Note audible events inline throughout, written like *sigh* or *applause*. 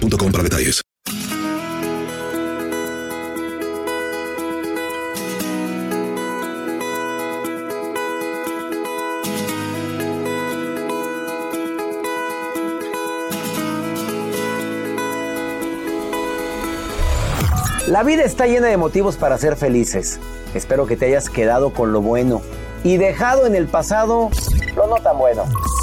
para detalles. La vida está llena de motivos para ser felices. Espero que te hayas quedado con lo bueno y dejado en el pasado lo no tan bueno.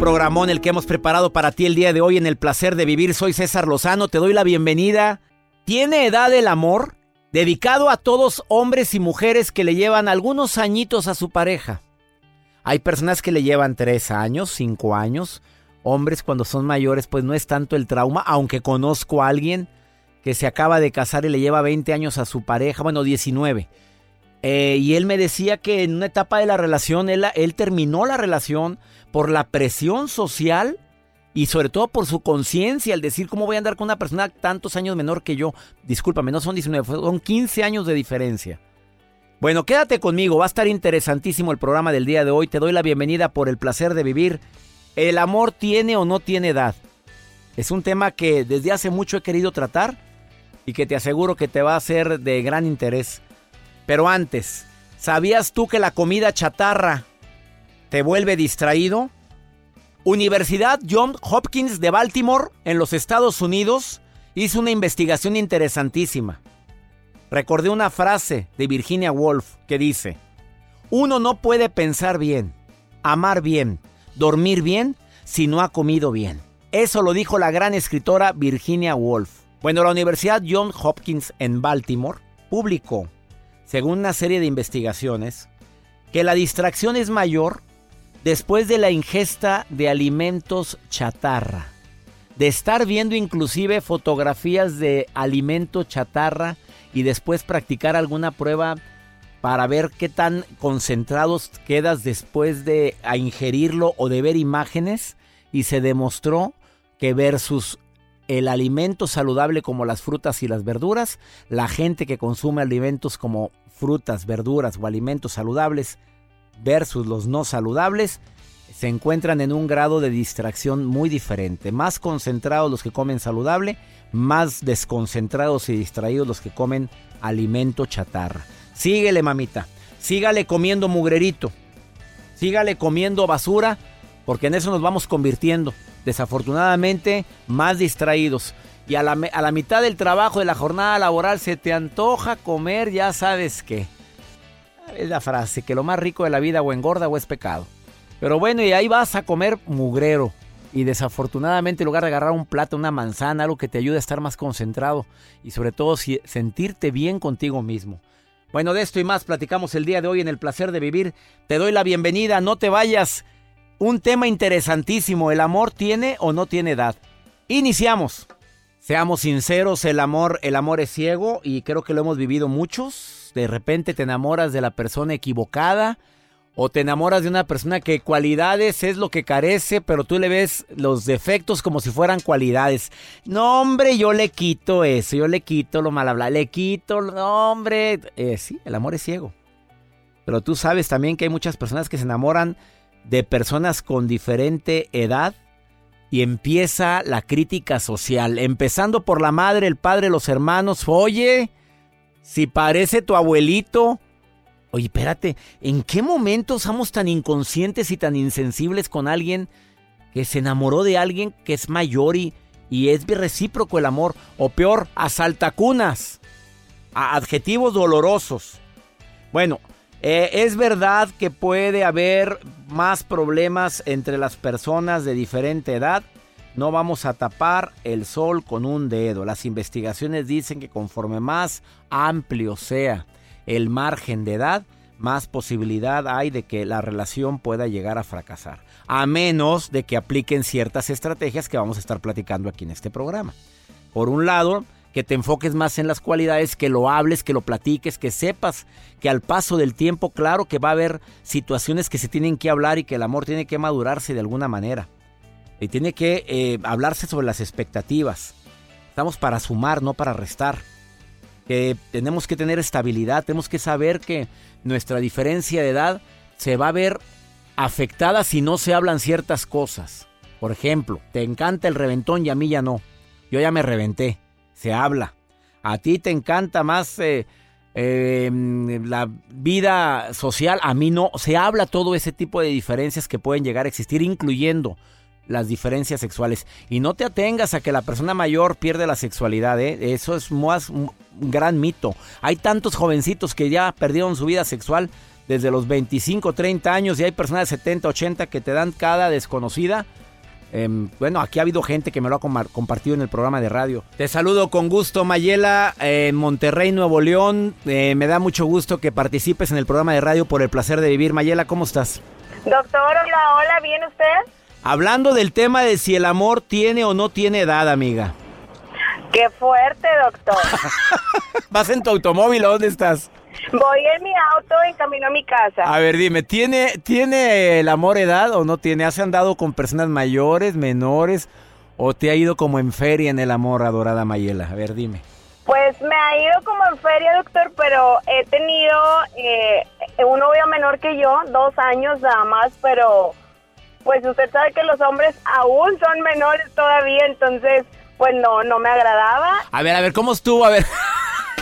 programón el que hemos preparado para ti el día de hoy en el placer de vivir. Soy César Lozano, te doy la bienvenida. ¿Tiene edad el amor? Dedicado a todos hombres y mujeres que le llevan algunos añitos a su pareja. Hay personas que le llevan tres años, cinco años. Hombres cuando son mayores pues no es tanto el trauma, aunque conozco a alguien que se acaba de casar y le lleva 20 años a su pareja, bueno 19. Eh, y él me decía que en una etapa de la relación él, él terminó la relación por la presión social y sobre todo por su conciencia, al decir cómo voy a andar con una persona tantos años menor que yo. Discúlpame, no son 19, son 15 años de diferencia. Bueno, quédate conmigo, va a estar interesantísimo el programa del día de hoy. Te doy la bienvenida por el placer de vivir. ¿El amor tiene o no tiene edad? Es un tema que desde hace mucho he querido tratar y que te aseguro que te va a ser de gran interés. Pero antes, ¿sabías tú que la comida chatarra te vuelve distraído? Universidad John Hopkins de Baltimore, en los Estados Unidos, hizo una investigación interesantísima. Recordé una frase de Virginia Woolf que dice, uno no puede pensar bien, amar bien, dormir bien si no ha comido bien. Eso lo dijo la gran escritora Virginia Woolf. Bueno, la Universidad John Hopkins en Baltimore publicó, según una serie de investigaciones, que la distracción es mayor después de la ingesta de alimentos chatarra, de estar viendo inclusive fotografías de alimento chatarra y después practicar alguna prueba para ver qué tan concentrados quedas después de ingerirlo o de ver imágenes y se demostró que versus el alimento saludable como las frutas y las verduras, la gente que consume alimentos como frutas, verduras o alimentos saludables versus los no saludables se encuentran en un grado de distracción muy diferente. Más concentrados los que comen saludable, más desconcentrados y distraídos los que comen alimento chatarra. Síguele, mamita. Sígale comiendo mugrerito. Sígale comiendo basura, porque en eso nos vamos convirtiendo. Desafortunadamente, más distraídos. Y a la, a la mitad del trabajo de la jornada laboral se te antoja comer, ya sabes qué. Es la frase, que lo más rico de la vida o engorda o es pecado. Pero bueno, y ahí vas a comer mugrero. Y desafortunadamente en lugar de agarrar un plato, una manzana, algo que te ayude a estar más concentrado y sobre todo sentirte bien contigo mismo. Bueno, de esto y más platicamos el día de hoy en el placer de vivir. Te doy la bienvenida, no te vayas. Un tema interesantísimo, ¿el amor tiene o no tiene edad? Iniciamos. Seamos sinceros, el amor, el amor es ciego y creo que lo hemos vivido muchos. De repente te enamoras de la persona equivocada o te enamoras de una persona que cualidades es lo que carece, pero tú le ves los defectos como si fueran cualidades. No, hombre, yo le quito eso, yo le quito lo mal hablado, le quito, no, hombre. Eh, sí, el amor es ciego. Pero tú sabes también que hay muchas personas que se enamoran de personas con diferente edad y empieza la crítica social, empezando por la madre, el padre, los hermanos. Oye, si parece tu abuelito. Oye, espérate, ¿en qué momento somos tan inconscientes y tan insensibles con alguien que se enamoró de alguien que es mayor y, y es recíproco el amor? O peor, asaltacunas, a adjetivos dolorosos. Bueno, eh, es verdad que puede haber más problemas entre las personas de diferente edad. No vamos a tapar el sol con un dedo. Las investigaciones dicen que conforme más amplio sea el margen de edad, más posibilidad hay de que la relación pueda llegar a fracasar. A menos de que apliquen ciertas estrategias que vamos a estar platicando aquí en este programa. Por un lado, que te enfoques más en las cualidades, que lo hables, que lo platiques, que sepas que al paso del tiempo, claro que va a haber situaciones que se tienen que hablar y que el amor tiene que madurarse de alguna manera. Y tiene que eh, hablarse sobre las expectativas. Estamos para sumar, no para restar. Que tenemos que tener estabilidad, tenemos que saber que nuestra diferencia de edad se va a ver afectada si no se hablan ciertas cosas. Por ejemplo, te encanta el reventón y a mí ya no. Yo ya me reventé se habla. A ti te encanta más eh, em, la vida social, a mí no. Se habla todo ese tipo de diferencias que pueden llegar a existir, incluyendo las diferencias sexuales. Y no te atengas a que la persona mayor pierde la sexualidad, ¿eh? eso es más un gran mito. Hay tantos jovencitos que ya perdieron su vida sexual desde los 25, 30 años y hay personas de 70, 80 que te dan cada desconocida Em, bueno, aquí ha habido gente que me lo ha compartido en el programa de radio. Te saludo con gusto, Mayela, en Monterrey, Nuevo León. Eh, me da mucho gusto que participes en el programa de radio por el placer de vivir. Mayela, ¿cómo estás? Doctor, hola, hola, ¿bien usted? Hablando del tema de si el amor tiene o no tiene edad, amiga. Qué fuerte, doctor. *laughs* ¿Vas en tu automóvil o dónde estás? Voy en mi auto en camino a mi casa. A ver, dime, ¿tiene, ¿tiene el amor edad o no tiene? ¿Has andado con personas mayores, menores? ¿O te ha ido como en feria en el amor, adorada Mayela? A ver, dime. Pues me ha ido como en feria, doctor, pero he tenido eh, un novio menor que yo, dos años nada más, pero pues usted sabe que los hombres aún son menores todavía, entonces pues no, no me agradaba. A ver, a ver, ¿cómo estuvo? A ver. *laughs*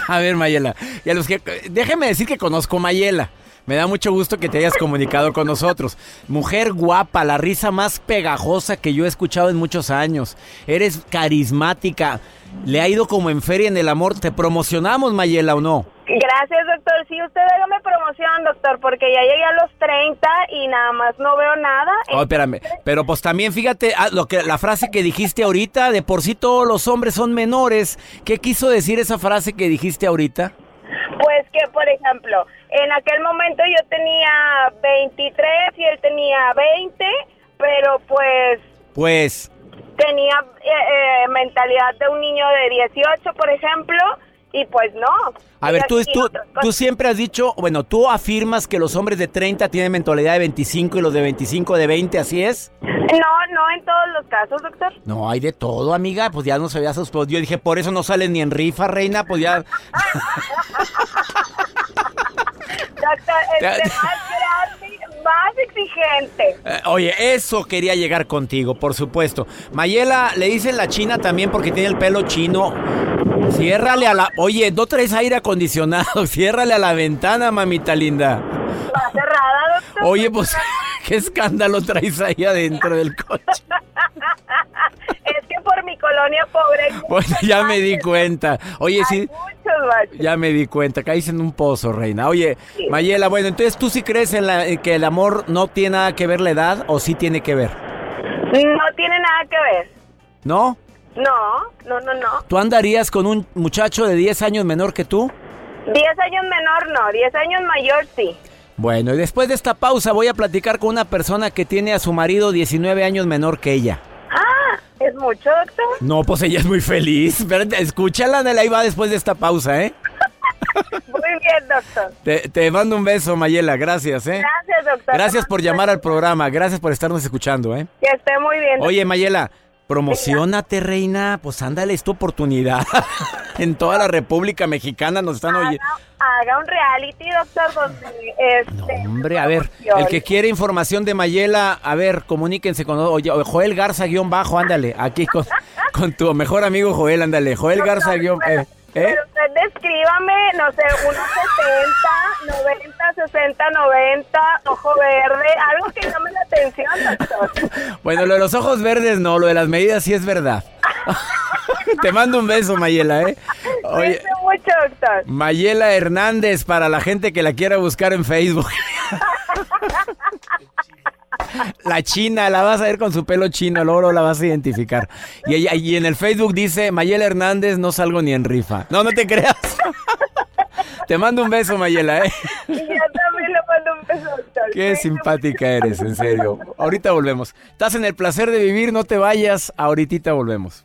A ver, Mayela. Y a los que, déjeme decir que conozco Mayela. Me da mucho gusto que te hayas comunicado con nosotros. Mujer guapa, la risa más pegajosa que yo he escuchado en muchos años. Eres carismática. Le ha ido como en feria en el amor. ¿Te promocionamos, Mayela, o no? Gracias, doctor. Sí, usted hágame promoción, doctor, porque ya llegué a los 30 y nada más no veo nada. Oh, espérame. Pero pues también fíjate ah, lo que la frase que dijiste ahorita, de por sí todos los hombres son menores. ¿Qué quiso decir esa frase que dijiste ahorita? Pues que, por ejemplo, en aquel momento yo tenía 23 y él tenía 20, pero pues... Pues... Tenía eh, eh, mentalidad de un niño de 18, por ejemplo, y pues no. A ver, tú, tú, tú, siempre has dicho, bueno, tú afirmas que los hombres de 30 tienen mentalidad de 25 y los de 25 de 20, ¿así es? No, no en todos los casos, doctor. No, hay de todo, amiga, pues ya no se había sus Yo dije, por eso no sales ni en rifa, reina, pues ya... *laughs* doctor, *laughs* este, más más exigente. Eh, oye, eso quería llegar contigo, por supuesto. Mayela, le dicen la china también porque tiene el pelo chino. Ciérrale a la... Oye, no traes aire acondicionado. *laughs* Ciérrale a la ventana, mamita linda. Está cerrada, doctor. Oye, pues, *laughs* ¿qué escándalo traes ahí adentro del coche? *laughs* es que por mi colonia pobre... Bueno, ya me di cuenta. Oye, sí... Ya me di cuenta, caíste en un pozo, reina. Oye, Mayela, bueno, entonces tú sí crees en, la, en que el amor no tiene nada que ver la edad o sí tiene que ver? No tiene nada que ver. ¿No? No, no, no, no. ¿Tú andarías con un muchacho de 10 años menor que tú? 10 años menor no, 10 años mayor sí. Bueno, y después de esta pausa voy a platicar con una persona que tiene a su marido 19 años menor que ella. Ah, ¿es mucho, doctor? No, pues ella es muy feliz. *laughs* Pero escúchala, Nela, ahí va después de esta pausa, ¿eh? *laughs* muy bien. doctor. Te, te mando un beso, Mayela. Gracias, ¿eh? Gracias, doctor. Gracias por llamar al programa. Gracias por estarnos escuchando, ¿eh? Que esté muy bien. Oye, Mayela, promocionate, reina. Pues ándale, es tu oportunidad. *laughs* en toda la República Mexicana nos están oyendo. Haga un reality, doctor, donde... Este, No, hombre, a ver, el que quiere información de Mayela, a ver, comuníquense con oye, Joel Garza guion bajo, ándale, aquí con, con tu mejor amigo Joel, ándale, Joel Garza guion... Eh, ¿eh? pero usted descríbame, no sé, unos 70, 90, 60, 90, ojo verde, algo que llame la atención, doctor. *laughs* Bueno, lo de los ojos verdes no, lo de las medidas sí es verdad. *laughs* Te mando un beso, Mayela, ¿eh? Oye, mucho, doctor. Mayela Hernández, para la gente que la quiera buscar en Facebook. *laughs* La china, la vas a ver con su pelo chino, luego la vas a identificar. Y, en el Facebook dice, Mayela Hernández, no salgo ni en rifa. No, no te creas. Te mando un beso, Mayela, ¿eh? Yo también le mando un beso, doctor. Qué simpática eres, en serio. Ahorita volvemos. Estás en el placer de vivir, no te vayas. Ahorita volvemos.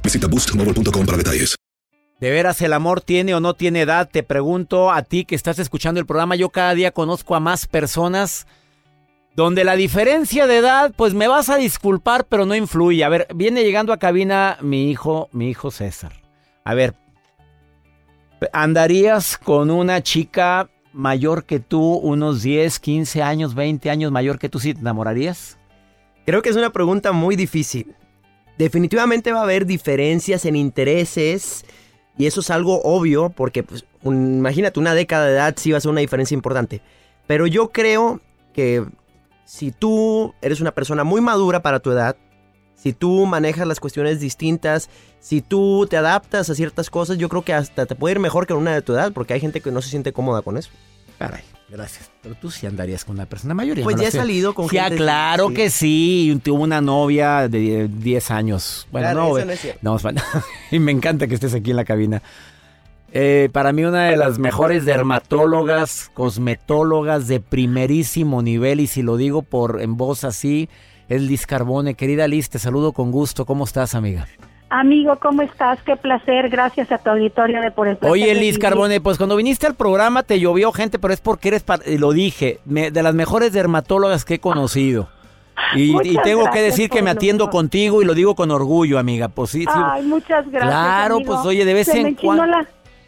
Visita boostmobile.com para detalles. ¿De veras el amor tiene o no tiene edad? Te pregunto a ti que estás escuchando el programa. Yo cada día conozco a más personas donde la diferencia de edad, pues me vas a disculpar, pero no influye. A ver, viene llegando a cabina mi hijo, mi hijo César. A ver, ¿andarías con una chica mayor que tú, unos 10, 15 años, 20 años mayor que tú, si te enamorarías? Creo que es una pregunta muy difícil. Definitivamente va a haber diferencias en intereses y eso es algo obvio porque pues, imagínate una década de edad sí va a ser una diferencia importante. Pero yo creo que si tú eres una persona muy madura para tu edad, si tú manejas las cuestiones distintas, si tú te adaptas a ciertas cosas, yo creo que hasta te puede ir mejor que una de tu edad porque hay gente que no se siente cómoda con eso. Caray, gracias. Pero tú sí andarías con una persona mayor. Pues no ya he salido con Sí, ah, claro sí. que sí. Tuvo una novia de 10 años. Bueno, Claro, no, eso no es cierto. no, bueno, *laughs* y me encanta que estés aquí en la cabina. Eh, para mí una de las mejores dermatólogas, cosmetólogas de primerísimo nivel y si lo digo por en voz así es Liz Carbone. Querida Liz, te saludo con gusto. ¿Cómo estás, amiga? Amigo, ¿cómo estás? Qué placer. Gracias a tu auditorio de por el placer Oye, Liz. Carbone, pues cuando viniste al programa te llovió gente, pero es porque eres, y lo dije, me- de las mejores dermatólogas que he conocido. Y, y tengo que decir que me atiendo mejor. contigo y lo digo con orgullo, amiga. Pues sí, sí. Ay, muchas gracias. Claro, amigo. pues, oye, de vez Se en cuando-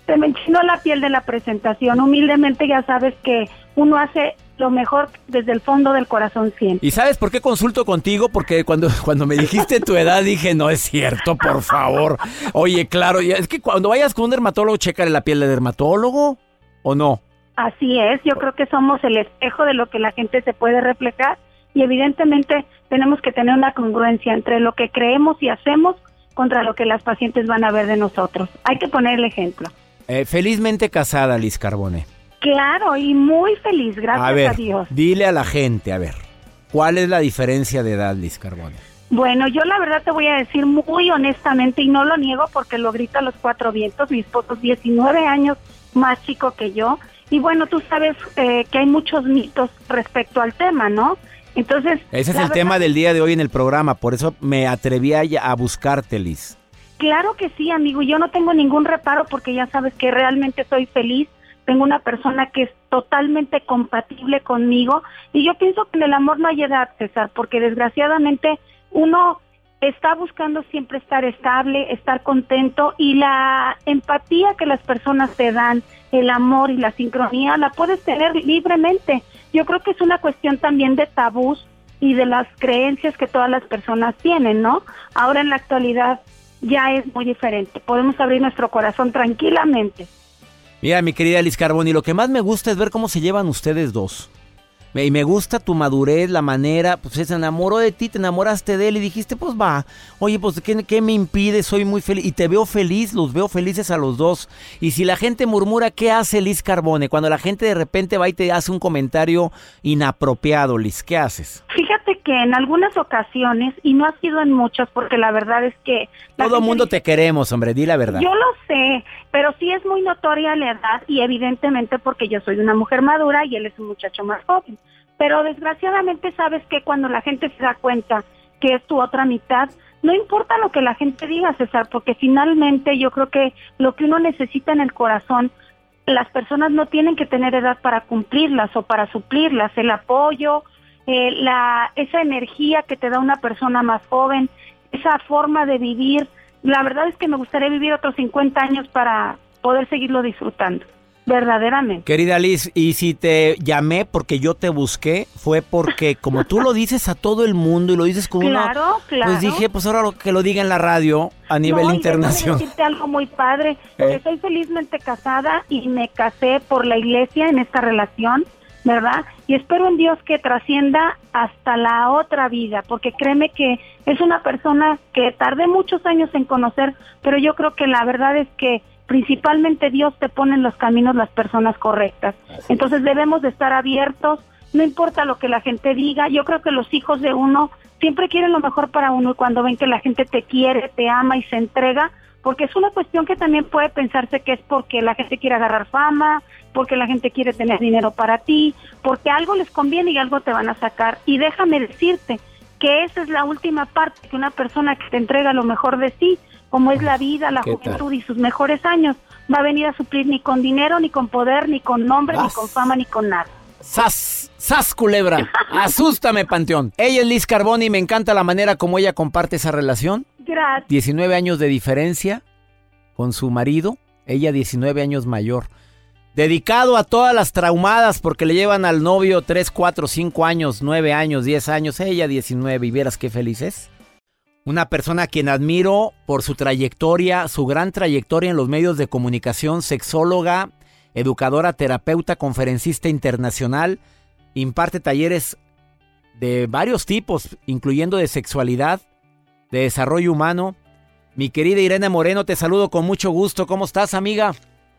se me enchinó la piel de la presentación. Humildemente ya sabes que uno hace lo mejor desde el fondo del corazón siempre. ¿Y sabes por qué consulto contigo? Porque cuando, *laughs* cuando me dijiste tu edad dije, no es cierto, por favor. Oye, claro, es que cuando vayas con un dermatólogo, chécale la piel de dermatólogo, ¿o no? Así es, yo creo que somos el espejo de lo que la gente se puede reflejar y evidentemente tenemos que tener una congruencia entre lo que creemos y hacemos contra lo que las pacientes van a ver de nosotros. Hay que poner el ejemplo. Eh, felizmente casada, Liz Carbone. Claro, y muy feliz, gracias a a, ver, Dios. dile a la gente, a ver, ¿cuál es la diferencia de edad, Liz Carbone? Bueno, yo la verdad te voy a decir muy honestamente y no lo niego porque lo grito a los cuatro vientos. Mi esposo es 19 años más chico que yo. Y bueno, tú sabes eh, que hay muchos mitos respecto al tema, ¿no? Entonces... Ese es el tema del día de hoy en el programa, por eso me atreví a, a buscarte, Liz. Claro que sí, amigo. y Yo no tengo ningún reparo porque ya sabes que realmente soy feliz. Tengo una persona que es totalmente compatible conmigo. Y yo pienso que en el amor no hay edad, César, porque desgraciadamente uno está buscando siempre estar estable, estar contento y la empatía que las personas te dan, el amor y la sincronía, la puedes tener libremente. Yo creo que es una cuestión también de tabús y de las creencias que todas las personas tienen, ¿no? Ahora en la actualidad ya es muy diferente. Podemos abrir nuestro corazón tranquilamente. Mira, mi querida Liz Carboni, lo que más me gusta es ver cómo se llevan ustedes dos. Y me gusta tu madurez, la manera, pues se enamoró de ti, te enamoraste de él y dijiste, pues va, oye, pues ¿qué, ¿qué, me impide? Soy muy feliz y te veo feliz, los veo felices a los dos. Y si la gente murmura, ¿qué hace Liz Carbone? Cuando la gente de repente va y te hace un comentario inapropiado, Liz, ¿qué haces? Fíjate que en algunas ocasiones, y no ha sido en muchas, porque la verdad es que... Todo el mundo te queremos, hombre, di la verdad. Yo lo sé, pero sí es muy notoria la edad y evidentemente porque yo soy una mujer madura y él es un muchacho más joven. Pero desgraciadamente sabes que cuando la gente se da cuenta que es tu otra mitad, no importa lo que la gente diga, César, porque finalmente yo creo que lo que uno necesita en el corazón, las personas no tienen que tener edad para cumplirlas o para suplirlas, el apoyo, eh, la, esa energía que te da una persona más joven, esa forma de vivir. La verdad es que me gustaría vivir otros 50 años para poder seguirlo disfrutando verdaderamente. Querida Liz, y si te llamé porque yo te busqué, fue porque *laughs* como tú lo dices a todo el mundo y lo dices con claro, una... Claro, Pues dije, pues ahora lo que lo diga en la radio a nivel no, internacional. decirte algo muy padre, porque Eh. soy felizmente casada y me casé por la iglesia en esta relación, ¿verdad? Y espero en Dios que trascienda hasta la otra vida, porque créeme que es una persona que tardé muchos años en conocer, pero yo creo que la verdad es que principalmente Dios te pone en los caminos las personas correctas. Entonces debemos de estar abiertos, no importa lo que la gente diga, yo creo que los hijos de uno siempre quieren lo mejor para uno y cuando ven que la gente te quiere, te ama y se entrega, porque es una cuestión que también puede pensarse que es porque la gente quiere agarrar fama, porque la gente quiere tener dinero para ti, porque algo les conviene y algo te van a sacar. Y déjame decirte que esa es la última parte, que una persona que te entrega lo mejor de sí, como es la vida, la juventud y sus mejores años, va a venir a suplir ni con dinero, ni con poder, ni con nombre, ni con fama, ni con nada. ¡Sas! ¡Sas, culebra! *laughs* ¡Asústame, Panteón! Ella es Liz Carboni y me encanta la manera como ella comparte esa relación. Gracias. 19 años de diferencia con su marido, ella 19 años mayor. Dedicado a todas las traumadas porque le llevan al novio 3, 4, 5 años, 9 años, 10 años, ella 19 y vieras qué feliz es. Una persona a quien admiro por su trayectoria, su gran trayectoria en los medios de comunicación, sexóloga, educadora, terapeuta, conferencista internacional, imparte talleres de varios tipos, incluyendo de sexualidad, de desarrollo humano. Mi querida Irene Moreno, te saludo con mucho gusto. ¿Cómo estás, amiga?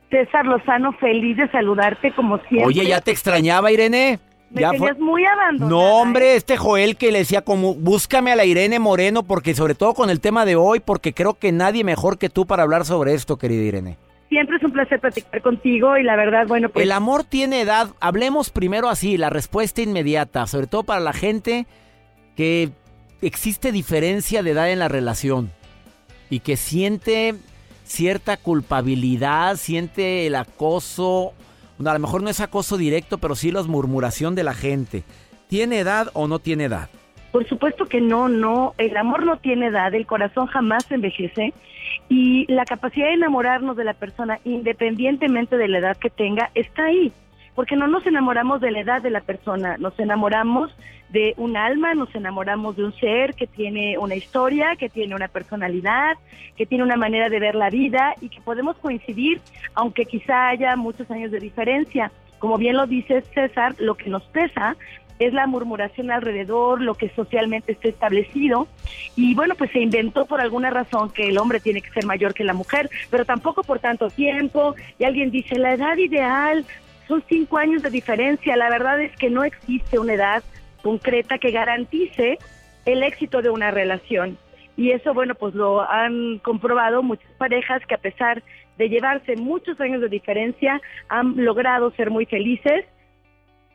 César Lozano, feliz de saludarte como siempre. Oye, ya te extrañaba, Irene. Me Ya tenías muy abandonada. No, hombre, este Joel que le decía como, búscame a la Irene Moreno, porque sobre todo con el tema de hoy, porque creo que nadie mejor que tú para hablar sobre esto, querida Irene. Siempre es un placer platicar contigo y la verdad, bueno, pues El amor tiene edad. Hablemos primero así, la respuesta inmediata, sobre todo para la gente que existe diferencia de edad en la relación y que siente cierta culpabilidad, siente el acoso. A lo mejor no es acoso directo, pero sí la murmuración de la gente. ¿Tiene edad o no tiene edad? por supuesto que no, no, el amor no tiene edad, el corazón jamás envejece y la capacidad de enamorarnos de la persona independientemente de la edad que tenga está ahí. Porque no nos enamoramos de la edad de la persona, nos enamoramos de un alma, nos enamoramos de un ser que tiene una historia, que tiene una personalidad, que tiene una manera de ver la vida y que podemos coincidir, aunque quizá haya muchos años de diferencia. Como bien lo dice César, lo que nos pesa es la murmuración alrededor, lo que socialmente está establecido. Y bueno, pues se inventó por alguna razón que el hombre tiene que ser mayor que la mujer, pero tampoco por tanto tiempo. Y alguien dice, la edad ideal son cinco años de diferencia. La verdad es que no existe una edad concreta que garantice el éxito de una relación. Y eso, bueno, pues lo han comprobado muchas parejas que a pesar de llevarse muchos años de diferencia, han logrado ser muy felices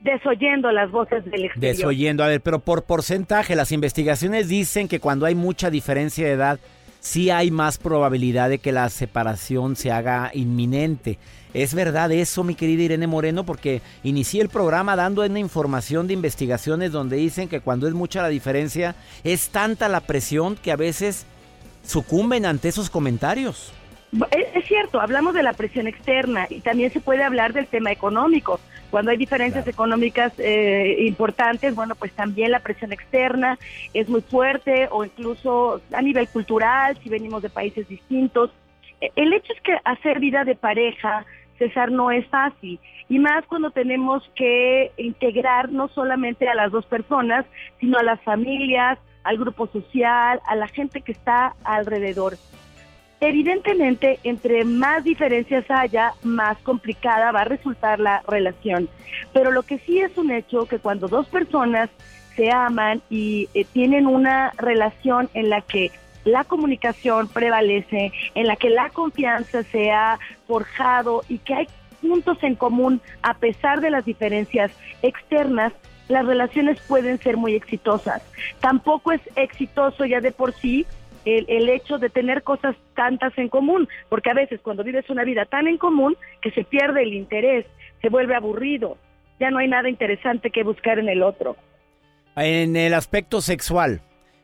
desoyendo las voces del exterior. Desoyendo, a ver, pero por porcentaje, las investigaciones dicen que cuando hay mucha diferencia de edad, sí hay más probabilidad de que la separación se haga inminente. ¿Es verdad eso, mi querida Irene Moreno? Porque inicié el programa dando una información de investigaciones donde dicen que cuando es mucha la diferencia, es tanta la presión que a veces sucumben ante esos comentarios. Es, cierto, hablamos de la presión externa y también se puede hablar del tema económico. Cuando hay diferencias económicas eh, importantes, bueno, pues también la presión externa es muy fuerte o incluso a nivel cultural, si venimos de países distintos. El hecho es que hacer vida de pareja, César, no es fácil. Y más cuando tenemos que integrar no solamente a las dos personas, sino a las familias, al grupo social, a la gente que está alrededor. Evidentemente, entre más diferencias haya, más complicada va a resultar la relación. Pero lo que sí es un hecho que cuando dos personas se aman y eh, tienen una relación en la que la comunicación prevalece, en la que la confianza se ha forjado y que hay puntos en común a pesar de las diferencias externas, las relaciones pueden ser muy exitosas. Tampoco es exitoso ya de por sí el, hecho de tener cosas tantas en común, porque a veces cuando vives una vida tan en común que se pierde el interés, se vuelve aburrido, ya no hay nada interesante que buscar en el otro. En el aspecto sexual,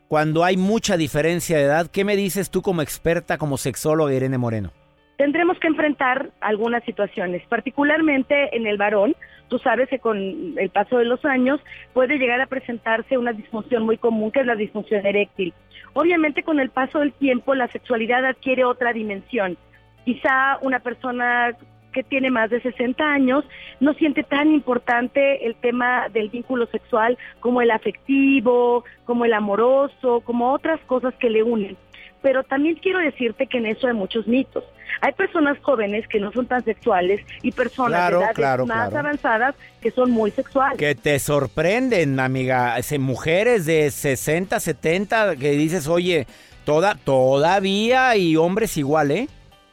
cuando hay mucha diferencia de edad, ¿qué me dices tú como experta, como sexóloga Irene Moreno? Tendremos que enfrentar algunas situaciones, particularmente en el varón. Tú sabes que con el paso de los años puede llegar a presentarse una disfunción muy común que es la disfunción eréctil. Obviamente con el paso del tiempo la sexualidad adquiere otra dimensión. Quizá una persona que tiene más de 60 años no siente tan importante el tema del vínculo sexual como el afectivo, como el amoroso, como otras cosas que le unen pero también quiero decirte que en eso hay muchos mitos. Hay personas jóvenes que no son tan sexuales y personas de edades más avanzadas que son muy sexuales. Que te sorprenden, amiga. mujeres de 60, 70 que dices, oye, toda, todavía y hombres igual, ¿eh?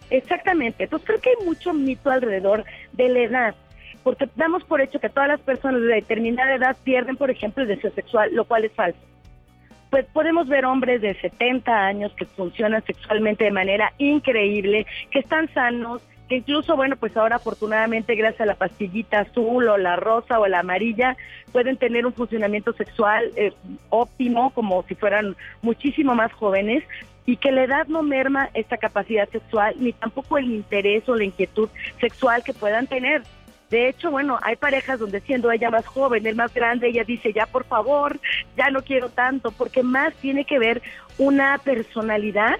Exactamente. Entonces creo que hay mucho mito alrededor de la edad porque damos por hecho que todas las personas de determinada edad pierden, por ejemplo, el deseo sexual, lo cual es falso pues podemos ver hombres de 70 años que funcionan sexualmente de manera increíble, que están sanos, que incluso, bueno, pues ahora afortunadamente gracias a la pastillita azul o la rosa o la amarilla, pueden tener un funcionamiento sexual eh, óptimo, como si fueran muchísimo más jóvenes, y que la edad no merma esta capacidad sexual, ni tampoco el interés o la inquietud sexual que puedan tener. De hecho, bueno, hay parejas donde siendo ella más joven, el más grande, ella dice, ya por favor, ya no quiero tanto, porque más tiene que ver una personalidad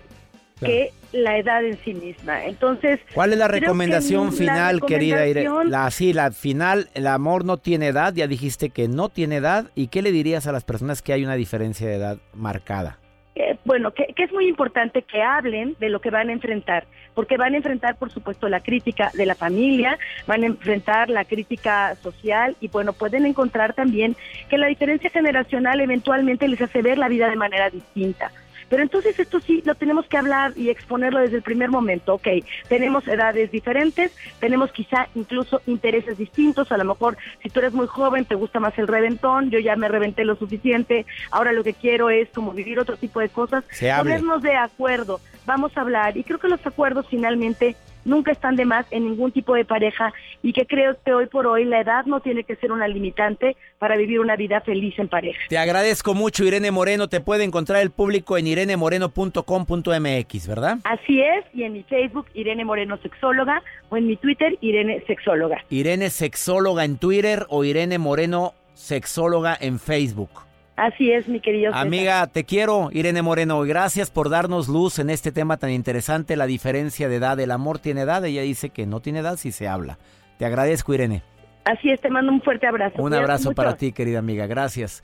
que la edad en sí misma. Entonces, ¿cuál es la recomendación final, querida Irene? La sí, la final, el amor no tiene edad, ya dijiste que no tiene edad, ¿y qué le dirías a las personas que hay una diferencia de edad marcada? Eh, bueno, que, es muy importante que hablen de lo que van a enfrentar, porque van a enfrentar, por supuesto, la crítica de la familia, van a enfrentar la crítica social y, bueno, pueden encontrar también que la diferencia generacional eventualmente les hace ver la vida de manera distinta. Pero entonces esto sí lo tenemos que hablar y exponerlo desde el primer momento. Ok, tenemos edades diferentes, tenemos quizá incluso intereses distintos. A lo mejor si tú eres muy joven te gusta más el reventón, yo ya me reventé lo suficiente, ahora lo que quiero es como vivir otro tipo de cosas. Ponernos de acuerdo, vamos a hablar y creo que los acuerdos finalmente nunca están de más en ningún tipo de pareja y que creo que hoy por hoy la edad no tiene que ser una limitante para vivir una vida feliz en pareja. Te agradezco mucho Irene Moreno, te puede encontrar el público en irenemoreno.com.mx, ¿verdad? Así es, y en mi Facebook Irene Moreno Sexóloga o en mi Twitter Irene Sexóloga. Irene Sexóloga en Twitter o Irene Moreno Sexóloga en Facebook. Así es, mi querido. Amiga, te quiero, Irene Moreno. Gracias por darnos luz en este tema tan interesante, la diferencia de edad. El amor tiene edad, ella dice que no tiene edad si se habla. Te agradezco, Irene. Así es, te mando un fuerte abrazo. Un abrazo para ti, querida amiga. Gracias.